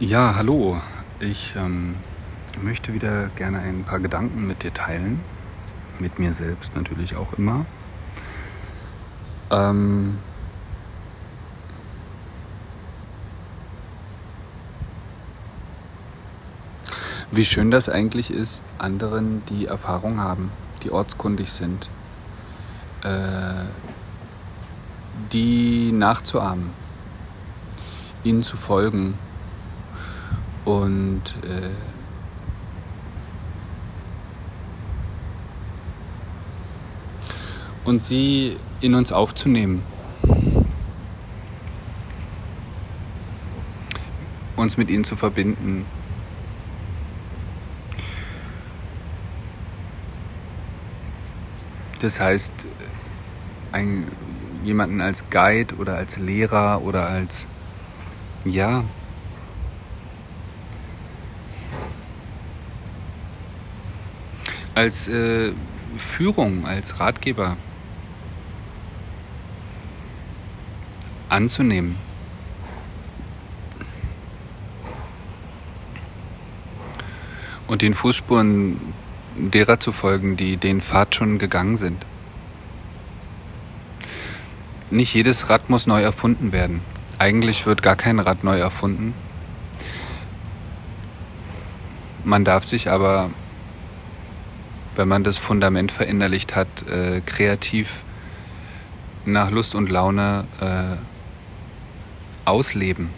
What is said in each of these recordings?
Ja, hallo. Ich ähm, möchte wieder gerne ein paar Gedanken mit dir teilen. Mit mir selbst natürlich auch immer. Ähm, wie schön das eigentlich ist, anderen, die Erfahrung haben, die ortskundig sind, äh, die nachzuahmen, ihnen zu folgen und äh, und sie in uns aufzunehmen. Uns mit ihnen zu verbinden. Das heißt, ein, jemanden als Guide oder als Lehrer oder als, ja, als äh, Führung, als Ratgeber anzunehmen. Und den Fußspuren derer zu folgen, die den Pfad schon gegangen sind. Nicht jedes Rad muss neu erfunden werden. Eigentlich wird gar kein Rad neu erfunden. Man darf sich aber wenn man das Fundament verinnerlicht hat, äh, kreativ nach Lust und Laune äh, ausleben.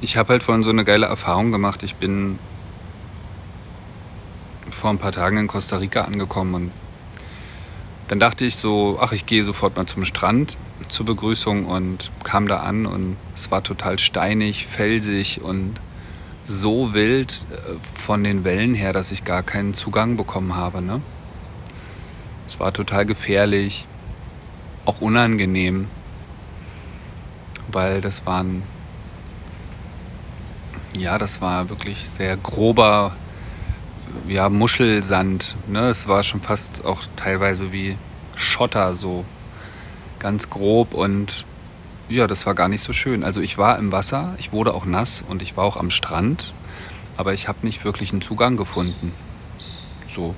Ich habe halt vorhin so eine geile Erfahrung gemacht. Ich bin vor ein paar Tagen in Costa Rica angekommen und dann dachte ich so, ach, ich gehe sofort mal zum Strand zur Begrüßung und kam da an und es war total steinig, felsig und so wild äh, von den Wellen her, dass ich gar keinen Zugang bekommen habe. Ne? Es war total gefährlich, auch unangenehm, weil das waren, ja, das war wirklich sehr grober, ja, Muschelsand. Ne? Es war schon fast auch teilweise wie Schotter so ganz grob und ja, das war gar nicht so schön. Also ich war im Wasser, ich wurde auch nass und ich war auch am Strand, aber ich habe nicht wirklich einen Zugang gefunden. So.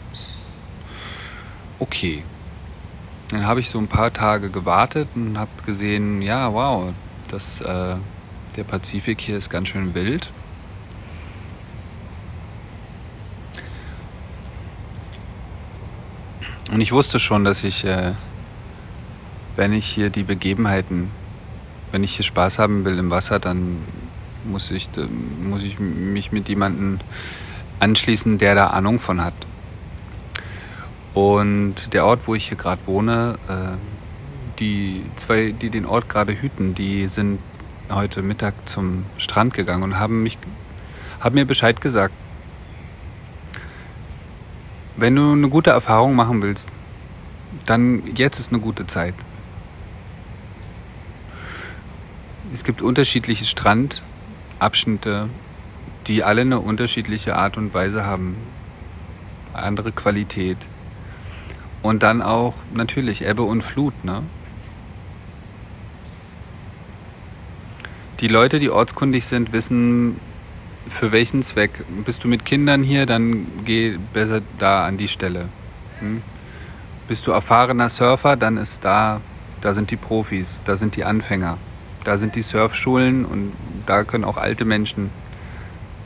Okay. Dann habe ich so ein paar Tage gewartet und habe gesehen, ja, wow, das, äh, der Pazifik hier ist ganz schön wild. Und ich wusste schon, dass ich äh, wenn ich hier die Begebenheiten, wenn ich hier Spaß haben will im Wasser, dann muss ich, muss ich mich mit jemandem anschließen, der da Ahnung von hat. Und der Ort, wo ich hier gerade wohne, äh, die zwei, die den Ort gerade hüten, die sind heute Mittag zum Strand gegangen und haben mich, haben mir Bescheid gesagt. Wenn du eine gute Erfahrung machen willst, dann jetzt ist eine gute Zeit. Es gibt unterschiedliche Strandabschnitte, die alle eine unterschiedliche Art und Weise haben. Andere Qualität. Und dann auch natürlich Ebbe und Flut, ne? Die Leute, die ortskundig sind, wissen, für welchen Zweck. Bist du mit Kindern hier, dann geh besser da an die Stelle. Hm? Bist du erfahrener Surfer, dann ist da, da sind die Profis, da sind die Anfänger. Da sind die Surfschulen und da können auch alte Menschen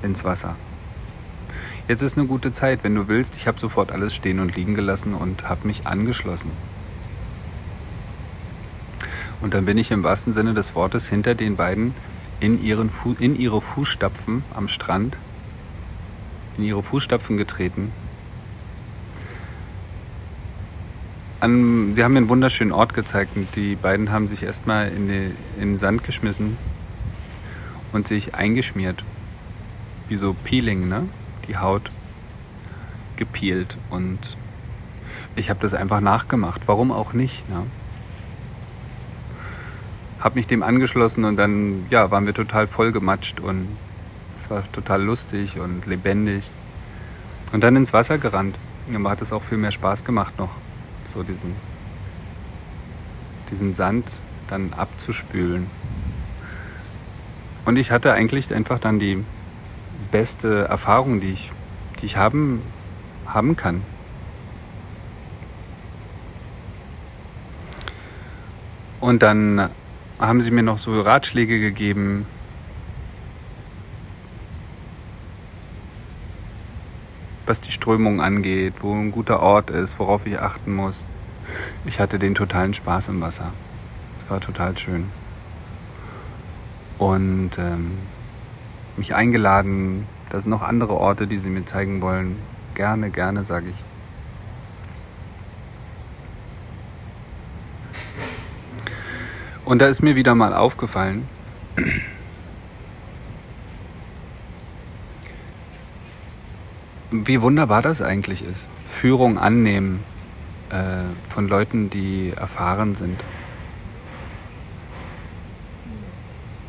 ins Wasser. Jetzt ist eine gute Zeit, wenn du willst. Ich habe sofort alles stehen und liegen gelassen und habe mich angeschlossen. Und dann bin ich im wahrsten Sinne des Wortes hinter den beiden in, ihren Fu in ihre Fußstapfen am Strand, in ihre Fußstapfen getreten an, sie haben mir einen wunderschönen Ort gezeigt und die beiden haben sich erstmal in, in den Sand geschmissen und sich eingeschmiert. Wie so Peeling, ne? Die Haut gepeelt und ich habe das einfach nachgemacht. Warum auch nicht, ne? Hab mich dem angeschlossen und dann, ja, waren wir total vollgematscht und es war total lustig und lebendig. Und dann ins Wasser gerannt mir hat es auch viel mehr Spaß gemacht noch, so diesen, diesen Sand dann abzuspülen. Und ich hatte eigentlich einfach dann die beste Erfahrung, die ich, die ich haben, haben kann. Und dann haben sie mir noch so Ratschläge gegeben, was die Strömung angeht, wo ein guter Ort ist, worauf ich achten muss. Ich hatte den totalen Spaß im Wasser. Es war total schön. Und ähm, mich eingeladen, da sind noch andere Orte, die sie mir zeigen wollen. Gerne, gerne, sage ich. Und da ist mir wieder mal aufgefallen, wie wunderbar das eigentlich ist. Führung annehmen äh, von Leuten, die erfahren sind.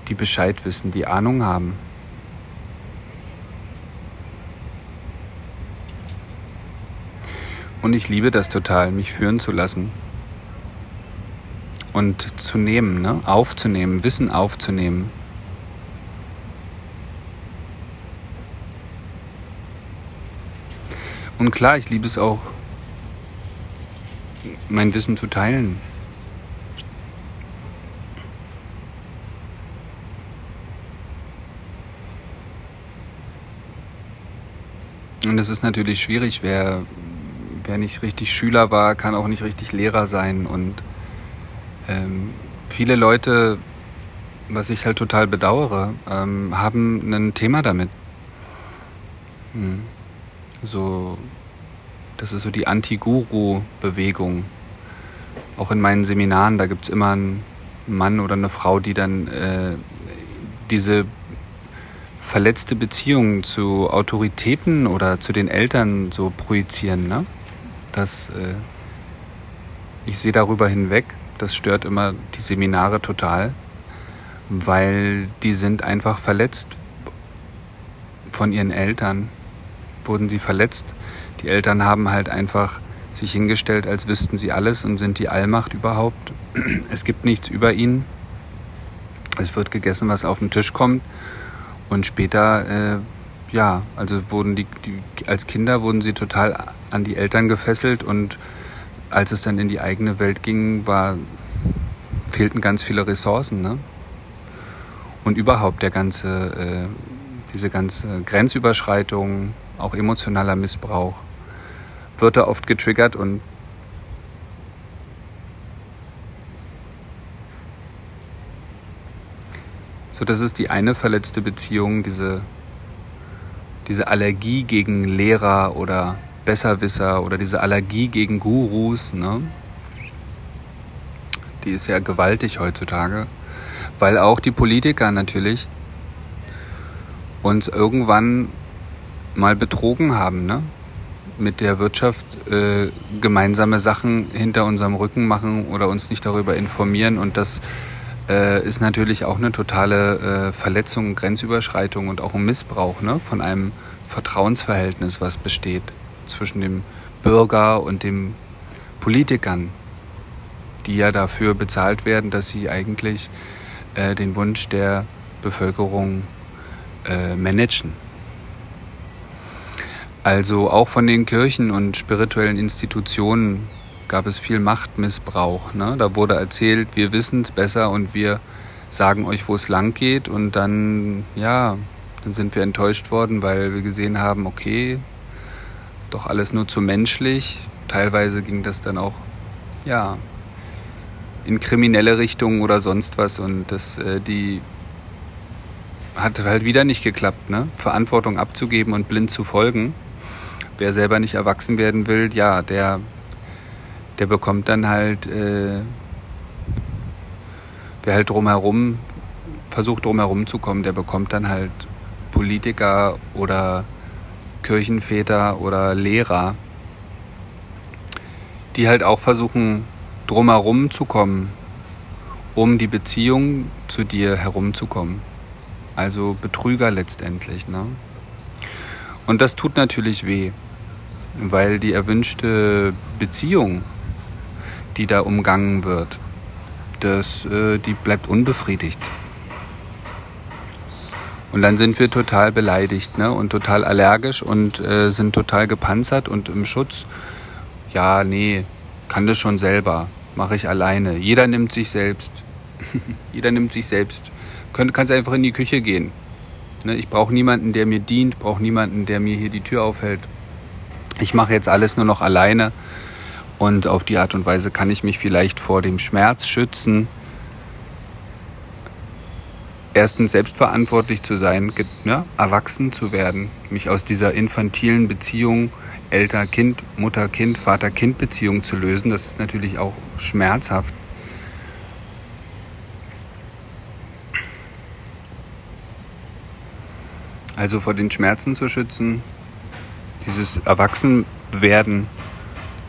Die Bescheid wissen, die Ahnung haben. Und ich liebe das total, mich führen zu lassen. Und zu nehmen, ne? aufzunehmen, Wissen aufzunehmen. Und klar, ich liebe es auch, mein Wissen zu teilen. Und es ist natürlich schwierig, wer, wer nicht richtig Schüler war, kann auch nicht richtig Lehrer sein. Und ähm, viele Leute, was ich halt total bedauere, ähm, haben ein Thema damit. Hm so, das ist so die Anti-Guru-Bewegung. Auch in meinen Seminaren, da gibt es immer einen Mann oder eine Frau, die dann äh, diese verletzte Beziehung zu Autoritäten oder zu den Eltern so projizieren. Ne? Das, äh, ich sehe darüber hinweg, das stört immer die Seminare total, weil die sind einfach verletzt von ihren Eltern wurden sie verletzt. Die Eltern haben halt einfach sich hingestellt, als wüssten sie alles und sind die Allmacht überhaupt. Es gibt nichts über ihnen. Es wird gegessen, was auf den Tisch kommt. Und später, äh, ja, also wurden die, die, als Kinder wurden sie total an die Eltern gefesselt und als es dann in die eigene Welt ging, war, fehlten ganz viele Ressourcen. Ne? Und überhaupt der ganze, äh, diese ganze Grenzüberschreitung, auch emotionaler Missbrauch, wird da oft getriggert und so das ist die eine verletzte Beziehung, diese, diese Allergie gegen Lehrer oder Besserwisser oder diese Allergie gegen Gurus, ne? die ist ja gewaltig heutzutage, weil auch die Politiker natürlich uns irgendwann mal betrogen haben, ne? mit der Wirtschaft äh, gemeinsame Sachen hinter unserem Rücken machen oder uns nicht darüber informieren. Und das äh, ist natürlich auch eine totale äh, Verletzung, Grenzüberschreitung und auch ein Missbrauch ne? von einem Vertrauensverhältnis, was besteht zwischen dem Bürger und den Politikern, die ja dafür bezahlt werden, dass sie eigentlich äh, den Wunsch der Bevölkerung äh, managen. Also auch von den Kirchen und spirituellen Institutionen gab es viel Machtmissbrauch. Ne? Da wurde erzählt, wir wissen es besser und wir sagen euch, wo es lang geht. Und dann, ja, dann sind wir enttäuscht worden, weil wir gesehen haben, okay, doch alles nur zu menschlich. Teilweise ging das dann auch, ja, in kriminelle Richtungen oder sonst was. Und das, äh, die hat halt wieder nicht geklappt, ne? Verantwortung abzugeben und blind zu folgen wer selber nicht erwachsen werden will, ja, der, der bekommt dann halt, äh, wer halt drumherum, versucht drumherum zu kommen, der bekommt dann halt Politiker oder Kirchenväter oder Lehrer, die halt auch versuchen, drumherum zu kommen, um die Beziehung zu dir herumzukommen. Also Betrüger letztendlich. Ne? Und das tut natürlich weh. Weil die erwünschte Beziehung, die da umgangen wird, das, äh, die bleibt unbefriedigt. Und dann sind wir total beleidigt ne? und total allergisch und äh, sind total gepanzert und im Schutz. Ja, nee, kann das schon selber, mache ich alleine. Jeder nimmt sich selbst. Jeder nimmt sich selbst. Könnt, kannst einfach in die Küche gehen. Ne? Ich brauche niemanden, der mir dient, brauche niemanden, der mir hier die Tür aufhält. Ich mache jetzt alles nur noch alleine und auf die Art und Weise kann ich mich vielleicht vor dem Schmerz schützen, erstens selbstverantwortlich zu sein, ja, erwachsen zu werden, mich aus dieser infantilen Beziehung Elter-Kind, Mutter-Kind, Vater-Kind-Beziehung zu lösen. Das ist natürlich auch schmerzhaft. Also vor den Schmerzen zu schützen, dieses Erwachsenwerden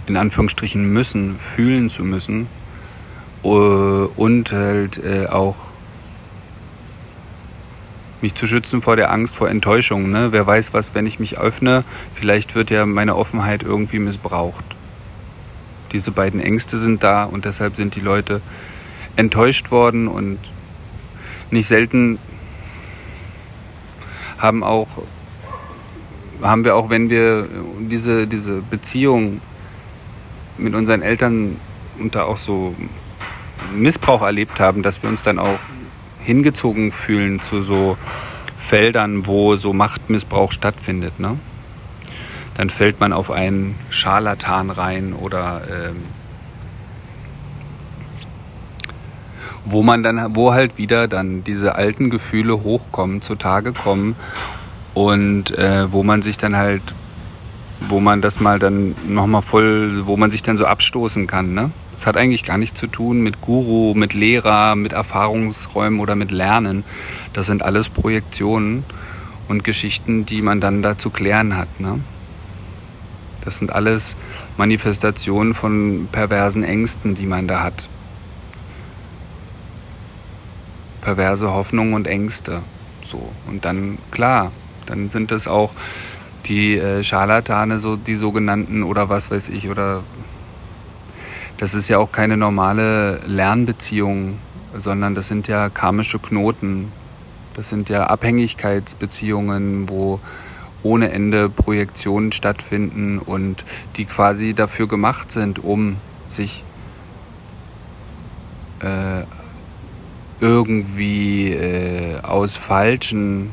in Anführungsstrichen müssen, fühlen zu müssen äh, und halt äh, auch mich zu schützen vor der Angst, vor Enttäuschung. Ne? Wer weiß was, wenn ich mich öffne, vielleicht wird ja meine Offenheit irgendwie missbraucht. Diese beiden Ängste sind da und deshalb sind die Leute enttäuscht worden und nicht selten haben auch haben wir auch, wenn wir diese, diese Beziehung mit unseren Eltern und da auch so Missbrauch erlebt haben, dass wir uns dann auch hingezogen fühlen zu so Feldern, wo so Machtmissbrauch stattfindet. Ne? Dann fällt man auf einen Scharlatan rein oder ähm, wo man dann, wo halt wieder dann diese alten Gefühle hochkommen, zutage kommen und äh, wo man sich dann halt, wo man das mal dann nochmal voll, wo man sich dann so abstoßen kann, ne? Es hat eigentlich gar nichts zu tun mit Guru, mit Lehrer, mit Erfahrungsräumen oder mit Lernen. Das sind alles Projektionen und Geschichten, die man dann da zu klären hat. Ne? Das sind alles Manifestationen von perversen Ängsten, die man da hat. Perverse Hoffnungen und Ängste. So. Und dann, klar, dann sind es auch die äh, Scharlatane, so die sogenannten oder was weiß ich, oder das ist ja auch keine normale Lernbeziehung, sondern das sind ja karmische Knoten. Das sind ja Abhängigkeitsbeziehungen, wo ohne Ende Projektionen stattfinden und die quasi dafür gemacht sind, um sich äh, irgendwie äh, aus falschen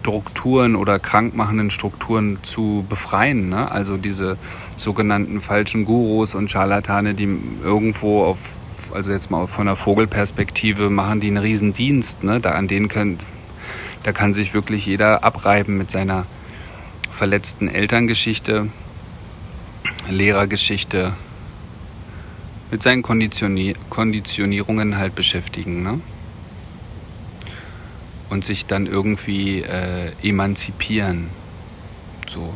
Strukturen oder krankmachenden Strukturen zu befreien. Ne? Also diese sogenannten falschen Gurus und Scharlatane, die irgendwo auf, also jetzt mal von der Vogelperspektive, machen die einen Riesendienst. Ne? Da an denen können, da kann sich wirklich jeder abreiben mit seiner verletzten Elterngeschichte, Lehrergeschichte, mit seinen Konditioni Konditionierungen halt beschäftigen. Ne? Und sich dann irgendwie äh, emanzipieren. So.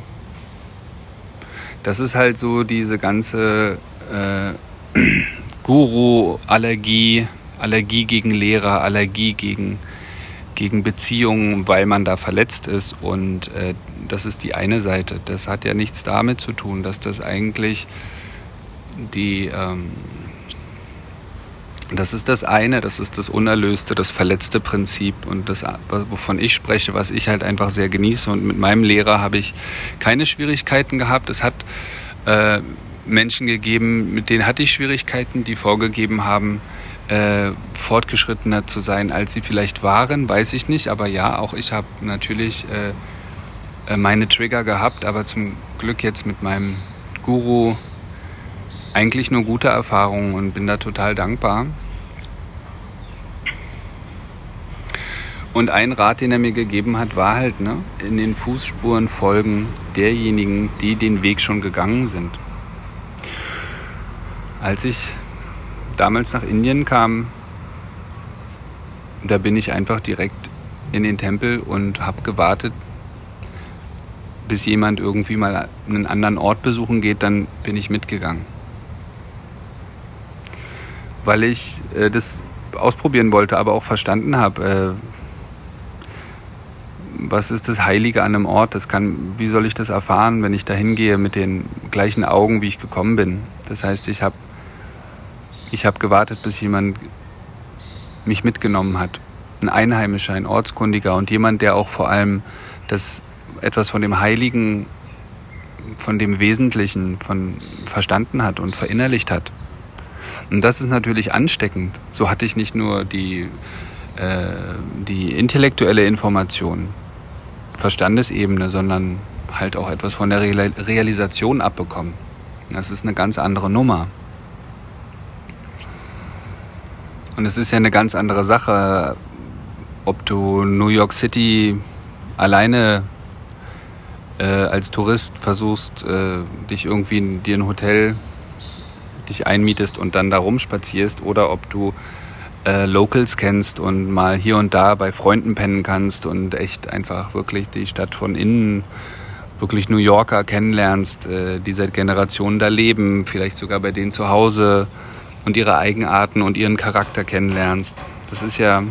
Das ist halt so diese ganze äh, Guru-Allergie, Allergie gegen Lehrer, Allergie gegen, gegen Beziehungen, weil man da verletzt ist. Und äh, das ist die eine Seite. Das hat ja nichts damit zu tun, dass das eigentlich die ähm, das ist das eine, das ist das unerlöste, das verletzte Prinzip und das, wovon ich spreche, was ich halt einfach sehr genieße. Und mit meinem Lehrer habe ich keine Schwierigkeiten gehabt. Es hat äh, Menschen gegeben, mit denen hatte ich Schwierigkeiten, die vorgegeben haben, äh, fortgeschrittener zu sein, als sie vielleicht waren, weiß ich nicht. Aber ja, auch ich habe natürlich äh, äh meine Trigger gehabt, aber zum Glück jetzt mit meinem Guru eigentlich nur gute Erfahrungen und bin da total dankbar. Und ein Rat, den er mir gegeben hat, war halt, ne, in den Fußspuren folgen derjenigen, die den Weg schon gegangen sind. Als ich damals nach Indien kam, da bin ich einfach direkt in den Tempel und habe gewartet, bis jemand irgendwie mal einen anderen Ort besuchen geht, dann bin ich mitgegangen weil ich äh, das ausprobieren wollte, aber auch verstanden habe. Äh, was ist das Heilige an einem Ort? Das kann, wie soll ich das erfahren, wenn ich da hingehe mit den gleichen Augen, wie ich gekommen bin? Das heißt, ich habe ich hab gewartet, bis jemand mich mitgenommen hat. Ein Einheimischer, ein Ortskundiger und jemand, der auch vor allem das etwas von dem Heiligen, von dem Wesentlichen von verstanden hat und verinnerlicht hat. Und das ist natürlich ansteckend. So hatte ich nicht nur die, äh, die intellektuelle Information, Verstandesebene, sondern halt auch etwas von der Realisation abbekommen. Das ist eine ganz andere Nummer. Und es ist ja eine ganz andere Sache, ob du New York City alleine äh, als Tourist versuchst, äh, dich irgendwie in dir ein Hotel dich einmietest und dann da rumspazierst oder ob du äh, Locals kennst und mal hier und da bei Freunden pennen kannst und echt einfach wirklich die Stadt von innen, wirklich New Yorker kennenlernst, äh, die seit Generationen da leben, vielleicht sogar bei denen zu Hause und ihre Eigenarten und ihren Charakter kennenlernst. Das ist ja,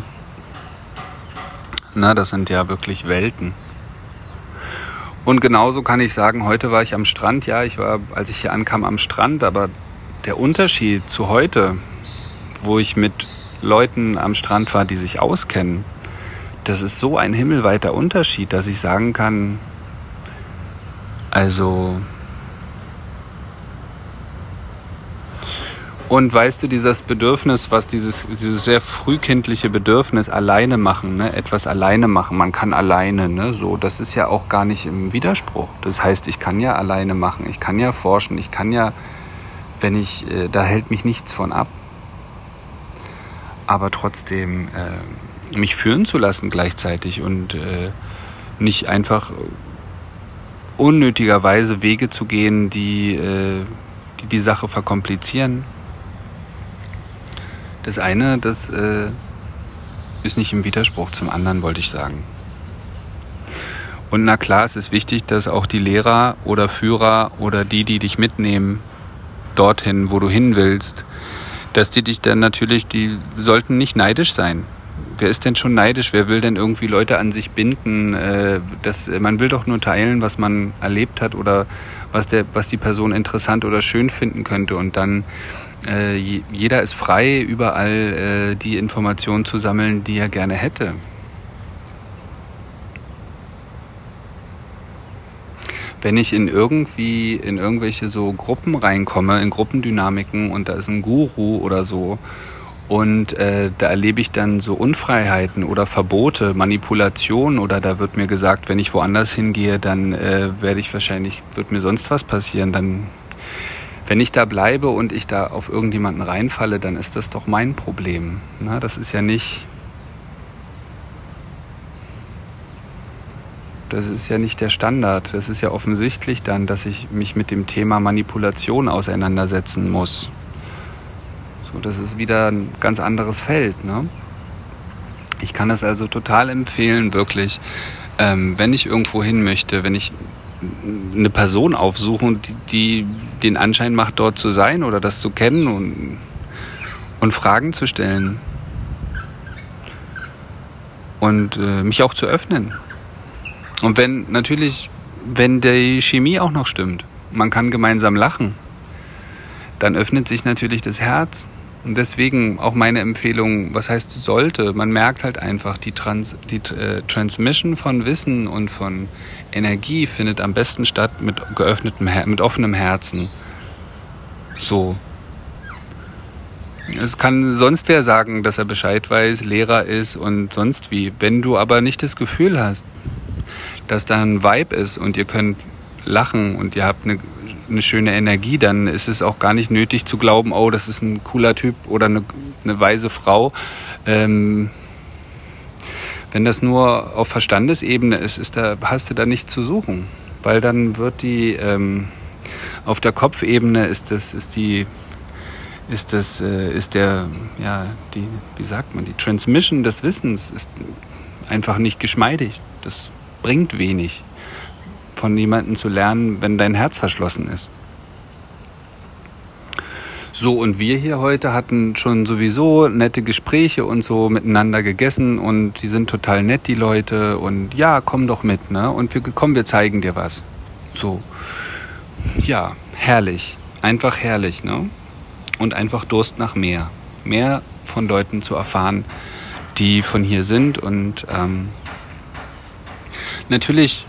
na, das sind ja wirklich Welten. Und genauso kann ich sagen, heute war ich am Strand. Ja, ich war, als ich hier ankam, am Strand, aber der Unterschied zu heute, wo ich mit Leuten am Strand war, die sich auskennen, das ist so ein himmelweiter Unterschied, dass ich sagen kann, also Und weißt du, dieses Bedürfnis, was dieses, dieses sehr frühkindliche Bedürfnis alleine machen, ne, etwas alleine machen, man kann alleine, ne, so, das ist ja auch gar nicht im Widerspruch. Das heißt, ich kann ja alleine machen, ich kann ja forschen, ich kann ja, wenn ich, äh, da hält mich nichts von ab. Aber trotzdem äh, mich führen zu lassen gleichzeitig und äh, nicht einfach unnötigerweise Wege zu gehen, die, äh, die die Sache verkomplizieren das eine, das äh, ist nicht im Widerspruch zum anderen, wollte ich sagen. Und na klar, es ist wichtig, dass auch die Lehrer oder Führer oder die, die dich mitnehmen, dorthin, wo du hin willst, dass die dich dann natürlich, die sollten nicht neidisch sein. Wer ist denn schon neidisch? Wer will denn irgendwie Leute an sich binden? Äh, das, man will doch nur teilen, was man erlebt hat oder was, der, was die Person interessant oder schön finden könnte. Und dann äh, jeder ist frei, überall äh, die Informationen zu sammeln, die er gerne hätte. Wenn ich in irgendwie in irgendwelche so Gruppen reinkomme, in Gruppendynamiken und da ist ein Guru oder so und äh, da erlebe ich dann so Unfreiheiten oder Verbote, Manipulationen oder da wird mir gesagt, wenn ich woanders hingehe, dann äh, werde ich wahrscheinlich, wird mir sonst was passieren, dann wenn ich da bleibe und ich da auf irgendjemanden reinfalle, dann ist das doch mein Problem. Na, das ist ja nicht. Das ist ja nicht der Standard. Das ist ja offensichtlich dann, dass ich mich mit dem Thema Manipulation auseinandersetzen muss. So, das ist wieder ein ganz anderes Feld. Ne? Ich kann es also total empfehlen, wirklich, ähm, wenn ich irgendwo hin möchte, wenn ich eine Person aufsuchen, die, die, den Anschein macht, dort zu sein oder das zu kennen und, und Fragen zu stellen. Und äh, mich auch zu öffnen. Und wenn natürlich, wenn die Chemie auch noch stimmt, man kann gemeinsam lachen, dann öffnet sich natürlich das Herz und deswegen auch meine Empfehlung, was heißt sollte, man merkt halt einfach, die, Trans, die äh, Transmission von Wissen und von Energie findet am besten statt mit geöffnetem, mit offenem Herzen. So. Es kann sonst wer sagen, dass er Bescheid weiß, Lehrer ist und sonst wie. Wenn du aber nicht das Gefühl hast, dass da ein Vibe ist und ihr könnt lachen und ihr habt eine eine schöne Energie, dann ist es auch gar nicht nötig zu glauben, oh, das ist ein cooler Typ oder eine, eine weise Frau. Ähm, wenn das nur auf Verstandesebene ist, ist da, hast du da nichts zu suchen. Weil dann wird die, ähm, auf der Kopfebene ist das, ist die, ist das, äh, ist der, ja, die, wie sagt man, die Transmission des Wissens ist einfach nicht geschmeidig. Das bringt wenig von jemandem zu lernen, wenn dein Herz verschlossen ist. So, und wir hier heute hatten schon sowieso nette Gespräche und so miteinander gegessen und die sind total nett, die Leute. Und ja, komm doch mit, ne? Und wir komm, wir zeigen dir was. So. Ja, herrlich. Einfach herrlich, ne? Und einfach Durst nach mehr. Mehr von Leuten zu erfahren, die von hier sind und ähm, natürlich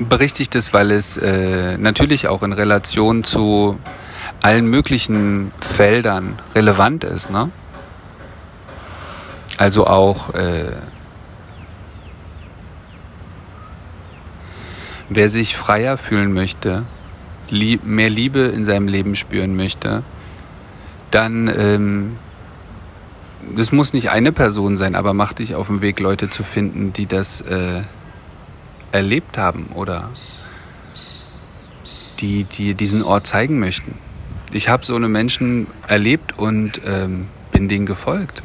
berichte ich das, weil es äh, natürlich auch in Relation zu allen möglichen Feldern relevant ist. Ne? Also auch äh, wer sich freier fühlen möchte, lieb, mehr Liebe in seinem Leben spüren möchte, dann ähm, das muss nicht eine Person sein, aber mach dich auf den Weg, Leute zu finden, die das äh, erlebt haben oder die, die diesen Ort zeigen möchten. Ich habe so eine Menschen erlebt und ähm, bin denen gefolgt.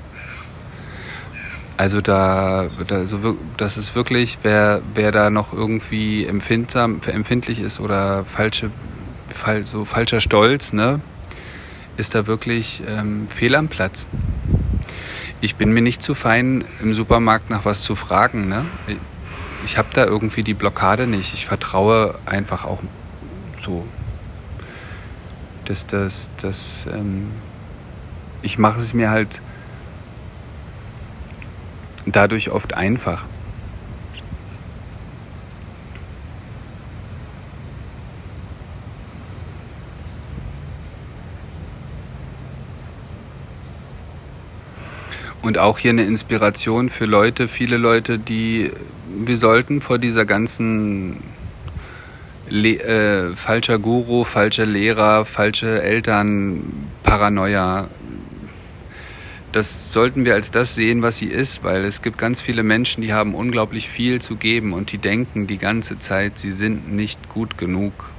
Also da, da so, das ist wirklich, wer, wer da noch irgendwie empfindsam, empfindlich ist oder falsche, so falscher Stolz, ne, ist da wirklich ähm, fehl am Platz. Ich bin mir nicht zu fein, im Supermarkt nach was zu fragen. Ne? Ich habe da irgendwie die Blockade nicht. Ich vertraue einfach auch so. Dass das, das, ähm, ich mache es mir halt dadurch oft einfach. Und auch hier eine Inspiration für Leute, viele Leute, die wir sollten vor dieser ganzen Le äh, falscher Guru, falscher Lehrer, falsche Eltern, Paranoia. Das sollten wir als das sehen, was sie ist, weil es gibt ganz viele Menschen, die haben unglaublich viel zu geben und die denken die ganze Zeit, sie sind nicht gut genug.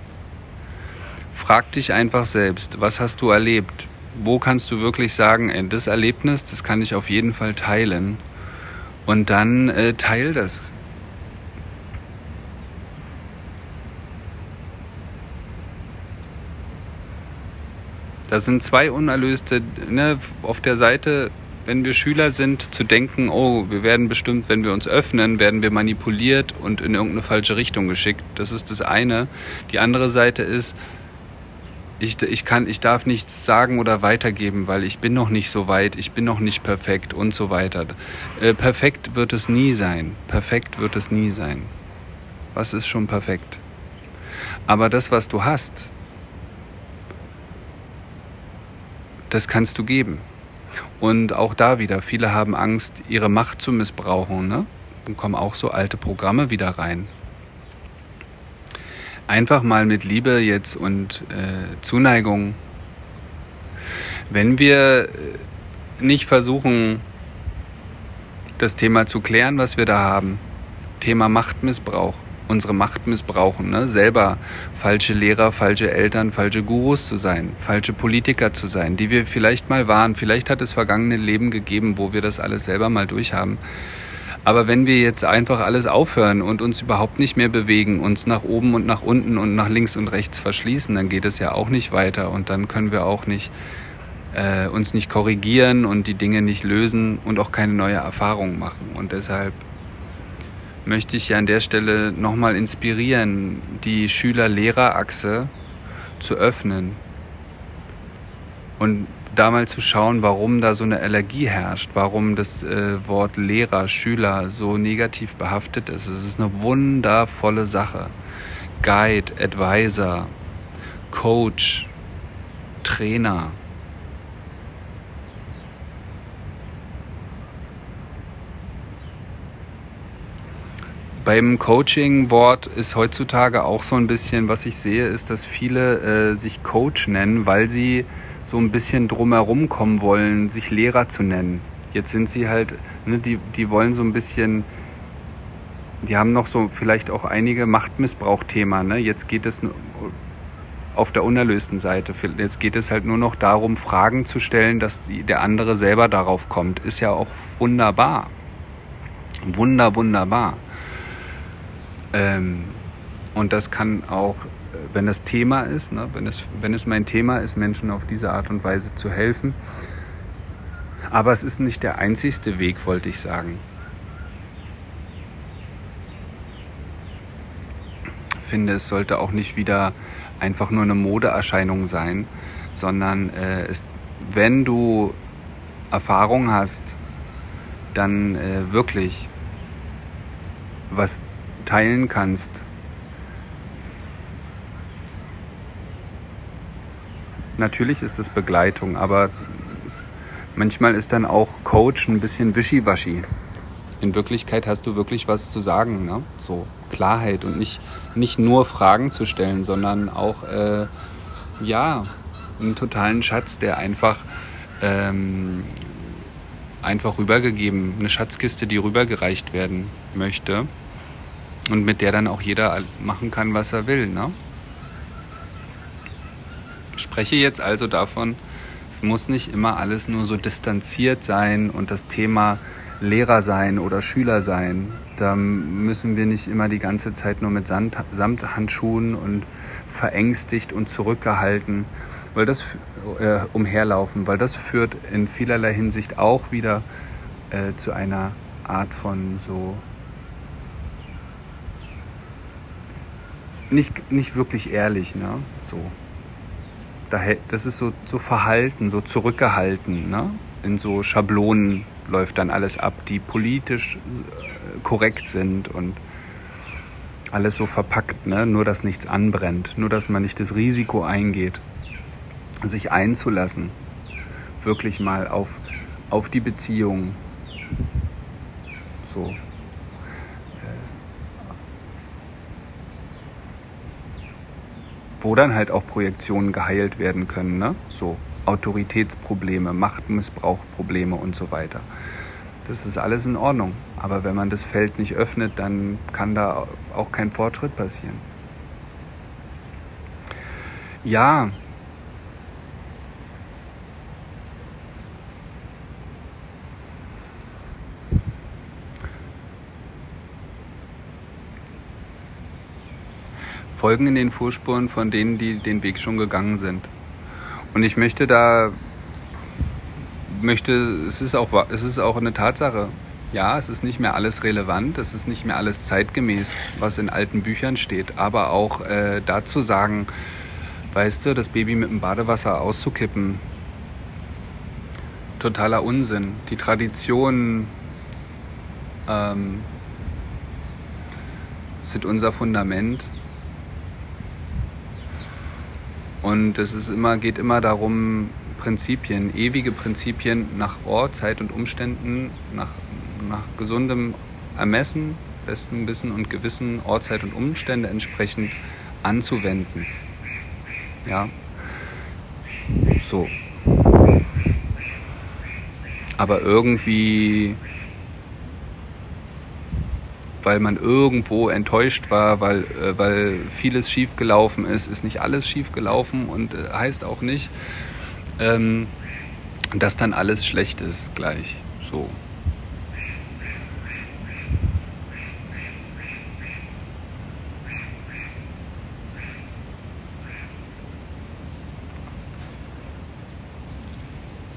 Frag dich einfach selbst, was hast du erlebt? Wo kannst du wirklich sagen, ey, das Erlebnis, das kann ich auf jeden Fall teilen. Und dann äh, teil das. Da sind zwei unerlöste, ne, auf der Seite, wenn wir Schüler sind, zu denken, oh, wir werden bestimmt, wenn wir uns öffnen, werden wir manipuliert und in irgendeine falsche Richtung geschickt. Das ist das eine. Die andere Seite ist, ich, ich, kann, ich darf nichts sagen oder weitergeben, weil ich bin noch nicht so weit, ich bin noch nicht perfekt und so weiter. Äh, perfekt wird es nie sein. Perfekt wird es nie sein. Was ist schon perfekt? Aber das, was du hast, das kannst du geben. Und auch da wieder, viele haben Angst, ihre Macht zu missbrauchen. Ne? Dann kommen auch so alte Programme wieder rein einfach mal mit Liebe jetzt und äh, Zuneigung, wenn wir äh, nicht versuchen, das Thema zu klären, was wir da haben, Thema Machtmissbrauch, unsere Macht missbrauchen, ne? selber falsche Lehrer, falsche Eltern, falsche Gurus zu sein, falsche Politiker zu sein, die wir vielleicht mal waren. Vielleicht hat es vergangene Leben gegeben, wo wir das alles selber mal durchhaben. Aber wenn wir jetzt einfach alles aufhören und uns überhaupt nicht mehr bewegen, uns nach oben und nach unten und nach links und rechts verschließen, dann geht es ja auch nicht weiter und dann können wir auch nicht äh, uns nicht korrigieren und die Dinge nicht lösen und auch keine neue Erfahrung machen. Und deshalb möchte ich ja an der Stelle nochmal inspirieren, die Schüler-Lehrer-Achse zu öffnen und da mal zu schauen, warum da so eine Allergie herrscht, warum das äh, Wort Lehrer, Schüler so negativ behaftet ist. Es ist eine wundervolle Sache. Guide, Advisor, Coach, Trainer. Beim Coaching-Wort ist heutzutage auch so ein bisschen, was ich sehe, ist, dass viele äh, sich Coach nennen, weil sie so ein bisschen drumherum kommen wollen, sich Lehrer zu nennen. Jetzt sind sie halt, ne, die, die wollen so ein bisschen, die haben noch so vielleicht auch einige Machtmissbrauch-Thema. Ne? Jetzt geht es auf der unerlösten Seite. Jetzt geht es halt nur noch darum, Fragen zu stellen, dass die, der andere selber darauf kommt. Ist ja auch wunderbar. Wunder, wunderbar. Ähm, und das kann auch wenn das Thema ist, ne? wenn, es, wenn es mein Thema ist, Menschen auf diese Art und Weise zu helfen. Aber es ist nicht der einzigste Weg, wollte ich sagen. Ich finde, es sollte auch nicht wieder einfach nur eine Modeerscheinung sein, sondern äh, es, wenn du Erfahrung hast, dann äh, wirklich was teilen kannst. Natürlich ist es Begleitung, aber manchmal ist dann auch Coach ein bisschen wischiwaschi. In Wirklichkeit hast du wirklich was zu sagen, ne? so Klarheit und nicht, nicht nur Fragen zu stellen, sondern auch äh, ja einen totalen Schatz, der einfach ähm, einfach rübergegeben, eine Schatzkiste, die rübergereicht werden möchte und mit der dann auch jeder machen kann, was er will. Ne? Spreche jetzt also davon, es muss nicht immer alles nur so distanziert sein und das Thema Lehrer sein oder Schüler sein. Da müssen wir nicht immer die ganze Zeit nur mit Sand, Samthandschuhen und verängstigt und zurückgehalten weil das äh, umherlaufen, weil das führt in vielerlei Hinsicht auch wieder äh, zu einer Art von so nicht, nicht wirklich ehrlich, ne? So. Das ist so, so verhalten, so zurückgehalten, ne? In so Schablonen läuft dann alles ab, die politisch äh, korrekt sind und alles so verpackt, ne? Nur dass nichts anbrennt, nur dass man nicht das Risiko eingeht sich einzulassen, wirklich mal auf, auf die Beziehung. So. Wo dann halt auch Projektionen geheilt werden können, ne? So Autoritätsprobleme, Machtmissbrauchprobleme und so weiter. Das ist alles in Ordnung. Aber wenn man das Feld nicht öffnet, dann kann da auch kein Fortschritt passieren. Ja, folgen in den Fußspuren von denen, die den Weg schon gegangen sind. Und ich möchte da, möchte, es ist auch, es ist auch eine Tatsache. Ja, es ist nicht mehr alles relevant, es ist nicht mehr alles zeitgemäß, was in alten Büchern steht. Aber auch äh, dazu sagen, weißt du, das Baby mit dem Badewasser auszukippen, totaler Unsinn. Die Traditionen ähm, sind unser Fundament Und es ist immer, geht immer darum, Prinzipien, ewige Prinzipien nach Ort, Zeit und Umständen, nach, nach gesundem Ermessen, bestem Wissen und Gewissen, Ort, Zeit und Umstände entsprechend anzuwenden. Ja. So. Aber irgendwie weil man irgendwo enttäuscht war, weil, äh, weil vieles schiefgelaufen ist, ist nicht alles schiefgelaufen und äh, heißt auch nicht, ähm, dass dann alles schlecht ist gleich. So.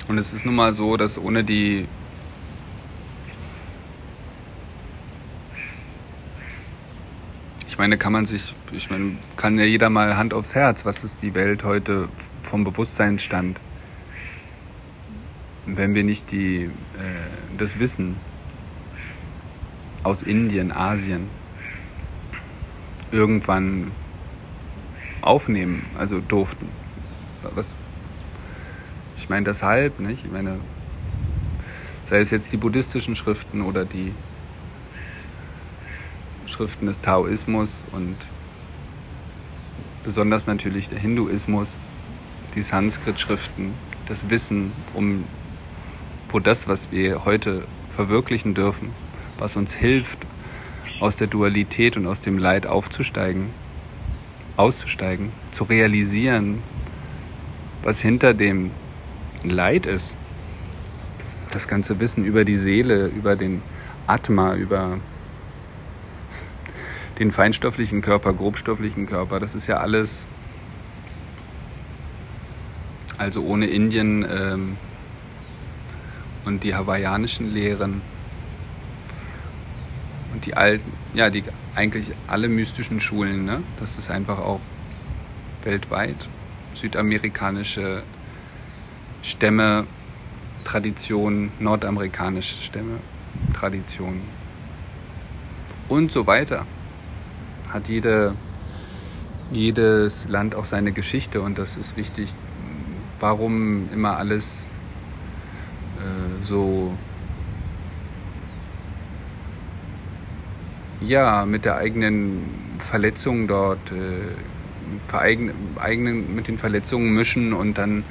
Und es ist nun mal so, dass ohne die meine, kann man sich, ich meine, kann ja jeder mal Hand aufs Herz, was ist die Welt heute vom Bewusstseinsstand? Wenn wir nicht die, äh, das Wissen aus Indien, Asien irgendwann aufnehmen, also durften. Was, ich meine deshalb, nicht? Ich meine, sei es jetzt die buddhistischen Schriften oder die Schriften des Taoismus und besonders natürlich der Hinduismus, die Sanskrit-Schriften, das Wissen um, wo das, was wir heute verwirklichen dürfen, was uns hilft, aus der Dualität und aus dem Leid aufzusteigen, auszusteigen, zu realisieren, was hinter dem Leid ist. Das ganze Wissen über die Seele, über den Atma, über den feinstofflichen Körper, grobstofflichen Körper. Das ist ja alles, also ohne Indien ähm, und die hawaiianischen Lehren und die alten, ja, die eigentlich alle mystischen Schulen, ne? Das ist einfach auch weltweit südamerikanische Stämme, Traditionen, nordamerikanische Stämme, Traditionen und so weiter. Hat jede, jedes Land auch seine Geschichte und das ist wichtig, warum immer alles äh, so ja mit der eigenen Verletzung dort äh, eigenen, mit den Verletzungen mischen und dann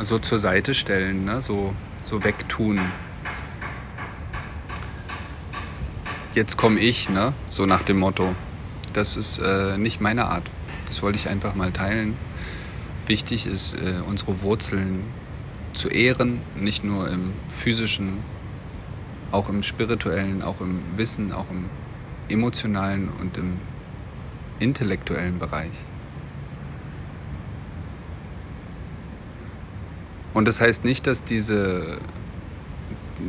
so zur Seite stellen, ne? so, so wegtun. Jetzt komme ich, ne? so nach dem Motto. Das ist äh, nicht meine Art. Das wollte ich einfach mal teilen. Wichtig ist, äh, unsere Wurzeln zu ehren, nicht nur im physischen, auch im spirituellen, auch im Wissen, auch im emotionalen und im intellektuellen Bereich. Und das heißt nicht, dass diese,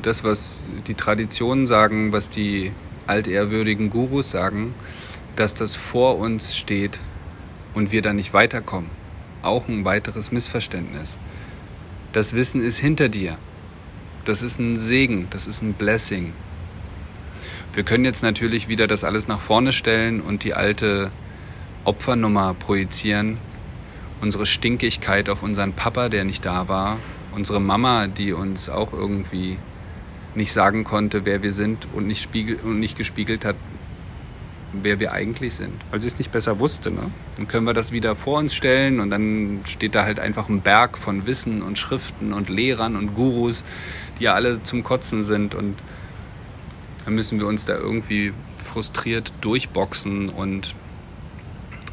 das, was die Traditionen sagen, was die altehrwürdigen Gurus sagen, dass das vor uns steht und wir da nicht weiterkommen. Auch ein weiteres Missverständnis. Das Wissen ist hinter dir. Das ist ein Segen, das ist ein Blessing. Wir können jetzt natürlich wieder das alles nach vorne stellen und die alte Opfernummer projizieren, unsere Stinkigkeit auf unseren Papa, der nicht da war, unsere Mama, die uns auch irgendwie nicht sagen konnte, wer wir sind und nicht, spiegel und nicht gespiegelt hat, wer wir eigentlich sind, weil sie es nicht besser wusste. Ne? Dann können wir das wieder vor uns stellen und dann steht da halt einfach ein Berg von Wissen und Schriften und Lehrern und Gurus, die ja alle zum Kotzen sind und dann müssen wir uns da irgendwie frustriert durchboxen und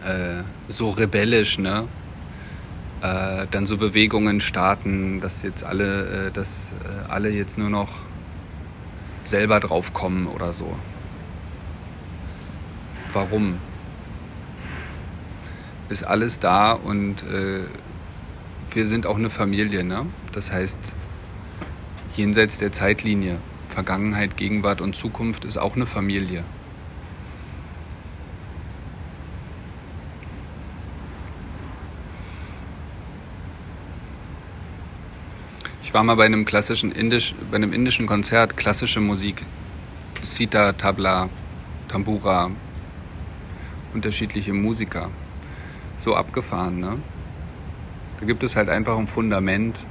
äh, so rebellisch, ne? äh, dann so Bewegungen starten, dass jetzt alle, äh, dass äh, alle jetzt nur noch selber drauf kommen oder so. Warum? Ist alles da und äh, wir sind auch eine Familie, ne? Das heißt, jenseits der Zeitlinie, Vergangenheit, Gegenwart und Zukunft ist auch eine Familie. Ich war mal bei einem klassischen Indisch, bei einem indischen Konzert, klassische Musik. Sita, Tabla, Tambura, unterschiedliche Musiker. So abgefahren, ne? Da gibt es halt einfach ein Fundament,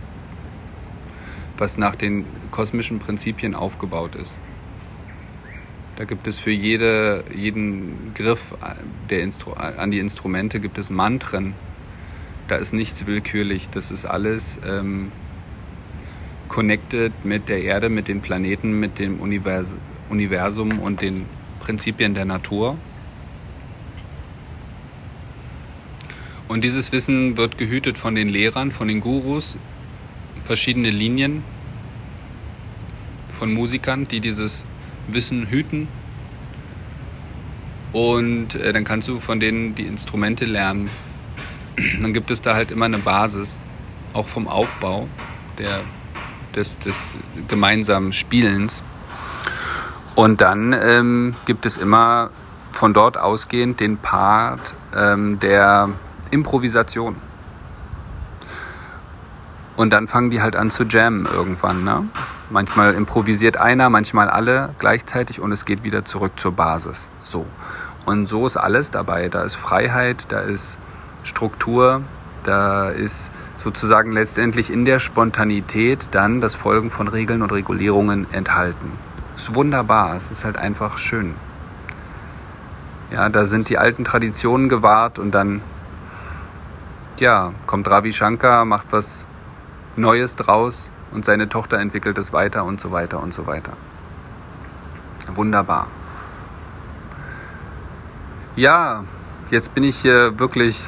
was nach den kosmischen Prinzipien aufgebaut ist. Da gibt es für jede, jeden Griff der Instru an die Instrumente gibt es Mantren. Da ist nichts willkürlich. Das ist alles ähm, connected mit der Erde, mit den Planeten, mit dem Univers Universum und den Prinzipien der Natur. Und dieses Wissen wird gehütet von den Lehrern, von den Gurus, verschiedene Linien von Musikern, die dieses Wissen hüten. Und äh, dann kannst du von denen die Instrumente lernen. Dann gibt es da halt immer eine Basis, auch vom Aufbau der des, des gemeinsamen Spielens. Und dann ähm, gibt es immer von dort ausgehend den Part ähm, der Improvisation. Und dann fangen die halt an zu jammen irgendwann. Ne? Manchmal improvisiert einer, manchmal alle gleichzeitig und es geht wieder zurück zur Basis. So. Und so ist alles dabei. Da ist Freiheit, da ist Struktur, da ist sozusagen letztendlich in der Spontanität dann das Folgen von Regeln und Regulierungen enthalten. Ist wunderbar, es ist halt einfach schön. Ja, da sind die alten Traditionen gewahrt und dann, ja, kommt Ravi Shankar, macht was Neues draus und seine Tochter entwickelt es weiter und so weiter und so weiter. Wunderbar. Ja, jetzt bin ich hier wirklich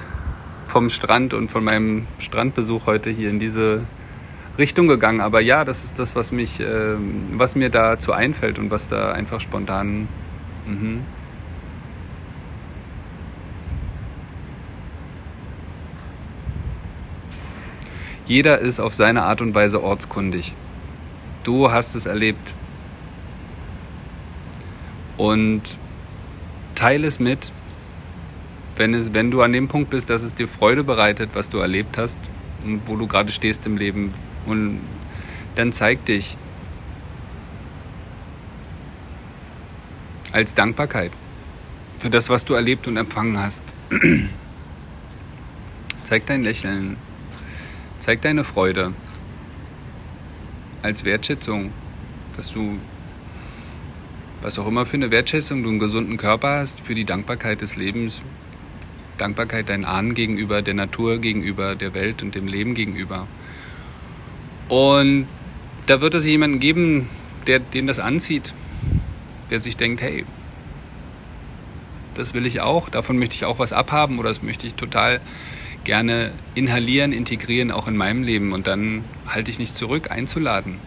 vom Strand und von meinem Strandbesuch heute hier in diese Richtung gegangen. Aber ja, das ist das, was mich, äh, was mir dazu einfällt und was da einfach spontan. Mh. Jeder ist auf seine Art und Weise ortskundig. Du hast es erlebt. Und teile es mit, wenn, es, wenn du an dem Punkt bist, dass es dir Freude bereitet, was du erlebt hast und wo du gerade stehst im Leben. Und dann zeig dich als Dankbarkeit für das, was du erlebt und empfangen hast. zeig dein Lächeln, zeig deine Freude als Wertschätzung, dass du was auch immer für eine Wertschätzung du einen gesunden Körper hast, für die Dankbarkeit des Lebens, Dankbarkeit deinen Ahnen gegenüber, der Natur gegenüber, der Welt und dem Leben gegenüber. Und da wird es jemanden geben, der den das anzieht, der sich denkt, hey, das will ich auch, davon möchte ich auch was abhaben oder das möchte ich total gerne inhalieren, integrieren, auch in meinem Leben. Und dann halte ich nicht zurück, einzuladen.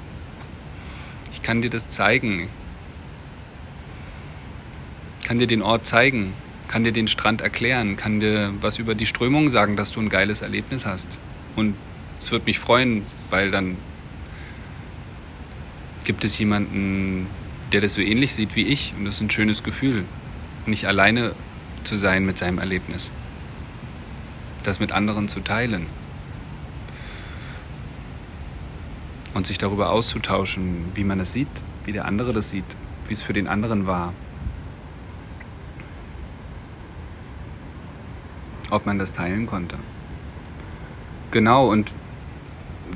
Ich kann dir das zeigen. Kann dir den Ort zeigen kann dir den Strand erklären, kann dir was über die Strömung sagen, dass du ein geiles Erlebnis hast. Und es wird mich freuen, weil dann gibt es jemanden, der das so ähnlich sieht wie ich. Und das ist ein schönes Gefühl, nicht alleine zu sein mit seinem Erlebnis. Das mit anderen zu teilen. Und sich darüber auszutauschen, wie man es sieht, wie der andere das sieht, wie es für den anderen war. ob man das teilen konnte. Genau, und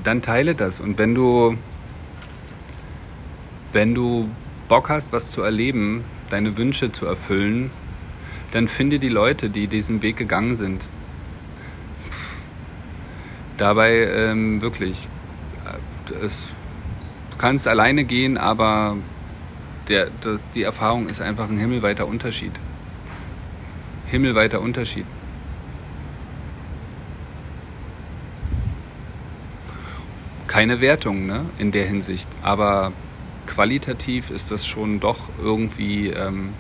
dann teile das. Und wenn du, wenn du Bock hast, was zu erleben, deine Wünsche zu erfüllen, dann finde die Leute, die diesen Weg gegangen sind. Dabei ähm, wirklich, es, du kannst alleine gehen, aber der, das, die Erfahrung ist einfach ein himmelweiter Unterschied. Himmelweiter Unterschied. keine Wertung ne, in der Hinsicht, aber qualitativ ist das schon doch irgendwie, ähm,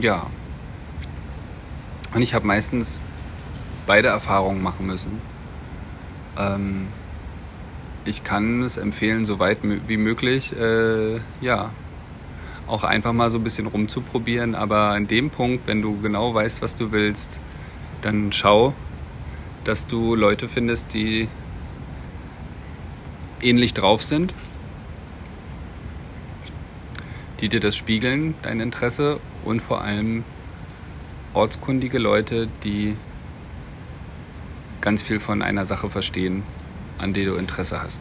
ja. Und ich habe meistens beide Erfahrungen machen müssen. Ähm, ich kann es empfehlen, so weit wie möglich, äh, ja, auch einfach mal so ein bisschen rumzuprobieren. Aber an dem Punkt, wenn du genau weißt, was du willst, dann schau, dass du Leute findest, die ähnlich drauf sind, die dir das spiegeln, dein Interesse und vor allem ortskundige Leute, die ganz viel von einer Sache verstehen, an der du Interesse hast.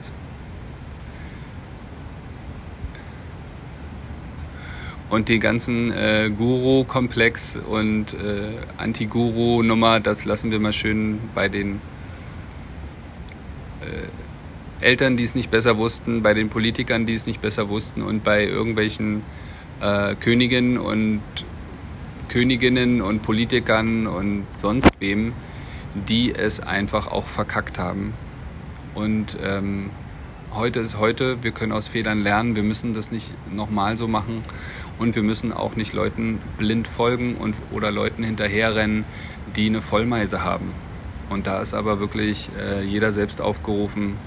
Und die ganzen äh, Guru-Komplex und äh, Anti-Guru-Nummer, das lassen wir mal schön bei den äh, Eltern, die es nicht besser wussten, bei den Politikern, die es nicht besser wussten und bei irgendwelchen äh, Königen und Königinnen und Politikern und sonst wem, die es einfach auch verkackt haben. Und ähm, heute ist heute, wir können aus Fehlern lernen, wir müssen das nicht nochmal so machen und wir müssen auch nicht Leuten blind folgen und, oder Leuten hinterherrennen, die eine Vollmeise haben. Und da ist aber wirklich äh, jeder selbst aufgerufen,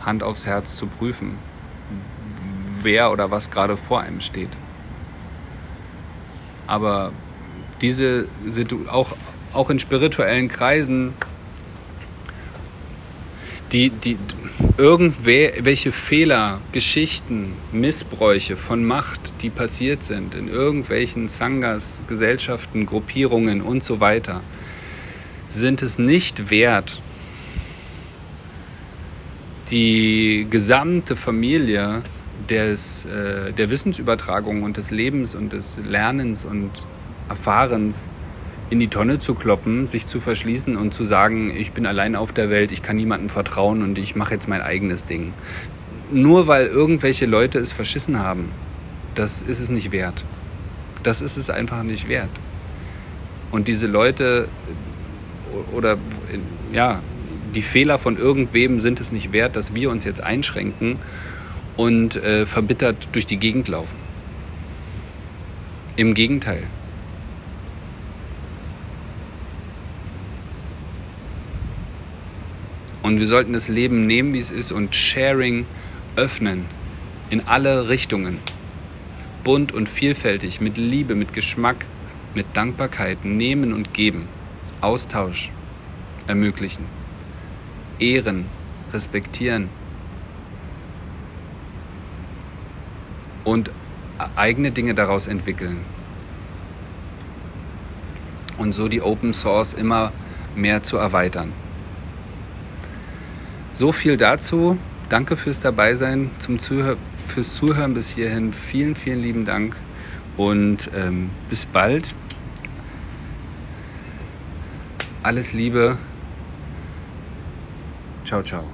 Hand aufs Herz zu prüfen, wer oder was gerade vor einem steht. Aber diese auch, auch in spirituellen Kreisen die, die irgendwelche Fehler, Geschichten, Missbräuche von Macht, die passiert sind in irgendwelchen Sangas, Gesellschaften, Gruppierungen und so weiter, sind es nicht wert, die gesamte Familie des, äh, der Wissensübertragung und des Lebens und des Lernens und Erfahrens in die Tonne zu kloppen, sich zu verschließen und zu sagen, ich bin allein auf der Welt, ich kann niemandem vertrauen und ich mache jetzt mein eigenes Ding. Nur weil irgendwelche Leute es verschissen haben, das ist es nicht wert. Das ist es einfach nicht wert. Und diese Leute oder ja, die Fehler von irgendwem sind es nicht wert, dass wir uns jetzt einschränken und äh, verbittert durch die Gegend laufen. Im Gegenteil. Und wir sollten das Leben nehmen, wie es ist und Sharing öffnen in alle Richtungen. Bunt und vielfältig, mit Liebe, mit Geschmack, mit Dankbarkeit nehmen und geben. Austausch ermöglichen. Ehren, respektieren. Und eigene Dinge daraus entwickeln. Und so die Open Source immer mehr zu erweitern. So viel dazu. Danke fürs Dabeisein, zum Zuhör fürs Zuhören bis hierhin. Vielen, vielen lieben Dank und ähm, bis bald. Alles Liebe. Ciao, ciao.